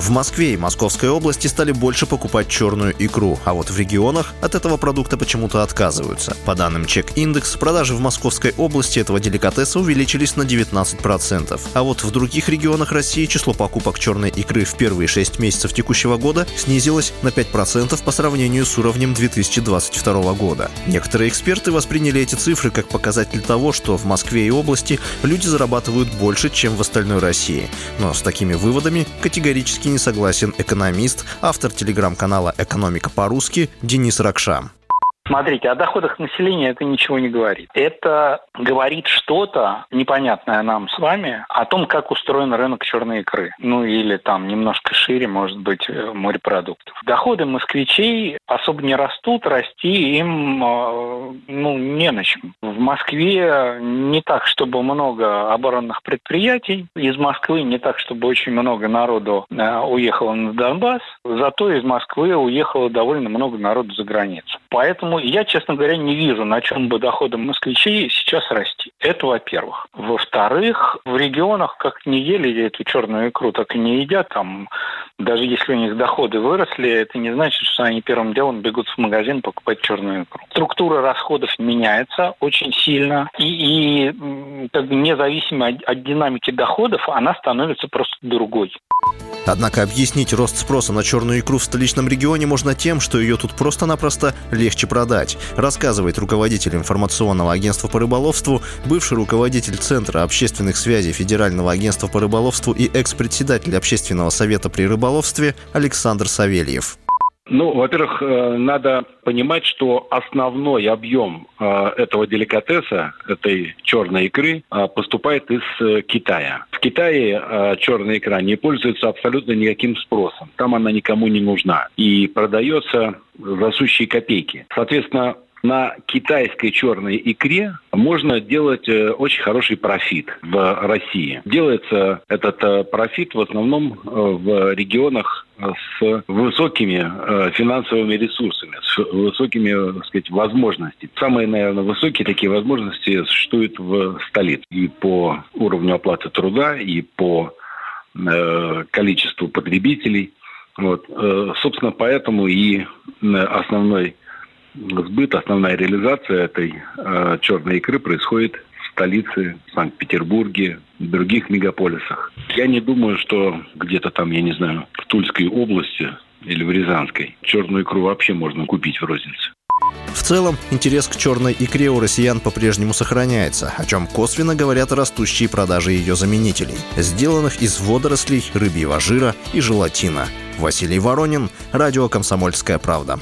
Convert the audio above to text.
В Москве и Московской области стали больше покупать черную икру, а вот в регионах от этого продукта почему-то отказываются. По данным Чек-индекс, продажи в Московской области этого деликатеса увеличились на 19%. А вот в других регионах России число покупок черной икры в первые 6 месяцев текущего года снизилось на 5% по сравнению с уровнем 2022 года. Некоторые эксперты восприняли эти цифры как показатель того, что в Москве и области люди зарабатывают больше, чем в остальной России. Но с такими выводами категорически не согласен экономист, автор телеграм-канала «Экономика по-русски» Денис Ракша. Смотрите, о доходах населения это ничего не говорит. Это говорит что-то непонятное нам с вами о том, как устроен рынок черной икры. Ну или там немножко шире, может быть, э, морепродуктов. Доходы москвичей особо не растут, расти им э, ну, не на чем. В Москве не так, чтобы много оборонных предприятий. Из Москвы не так, чтобы очень много народу э, уехало на Донбасс. Зато из Москвы уехало довольно много народу за границу. Поэтому я, честно говоря, не вижу, на чем бы доходы москвичей сейчас расти. Это во-первых. Во-вторых, в регионах как не ели эту черную икру, так и не едят. Там, даже если у них доходы выросли, это не значит, что они первым делом бегут в магазин покупать черную икру. Структура расходов меняется очень сильно. И, и как бы независимо от, от динамики доходов, она становится просто другой. Однако объяснить рост спроса на черную икру в столичном регионе можно тем, что ее тут просто-напросто легче продать, рассказывает руководитель информационного агентства по рыболовству, бывший руководитель Центра общественных связей Федерального агентства по рыболовству и экс-председатель Общественного совета при рыболовстве Александр Савельев. Ну, во-первых, э, надо понимать, что основной объем э, этого деликатеса, этой черной икры, э, поступает из Китая. В Китае черная икра не пользуется абсолютно никаким спросом. Там она никому не нужна. И продается за сущие копейки. Соответственно, на китайской черной икре можно делать э, очень хороший профит в России. Делается этот э, профит в основном э, в регионах с высокими финансовыми ресурсами, с высокими так сказать, возможностями. Самые, наверное, высокие такие возможности существуют в столице. И по уровню оплаты труда, и по количеству потребителей. Вот. Собственно, поэтому и основной сбыт, основная реализация этой э, черной икры происходит в столице, Санкт-Петербурге, в других мегаполисах. Я не думаю, что где-то там, я не знаю, в Тульской области или в Рязанской черную икру вообще можно купить в рознице. В целом, интерес к черной икре у россиян по-прежнему сохраняется, о чем косвенно говорят растущие продажи ее заменителей, сделанных из водорослей, рыбьего жира и желатина. Василий Воронин, радио «Комсомольская правда».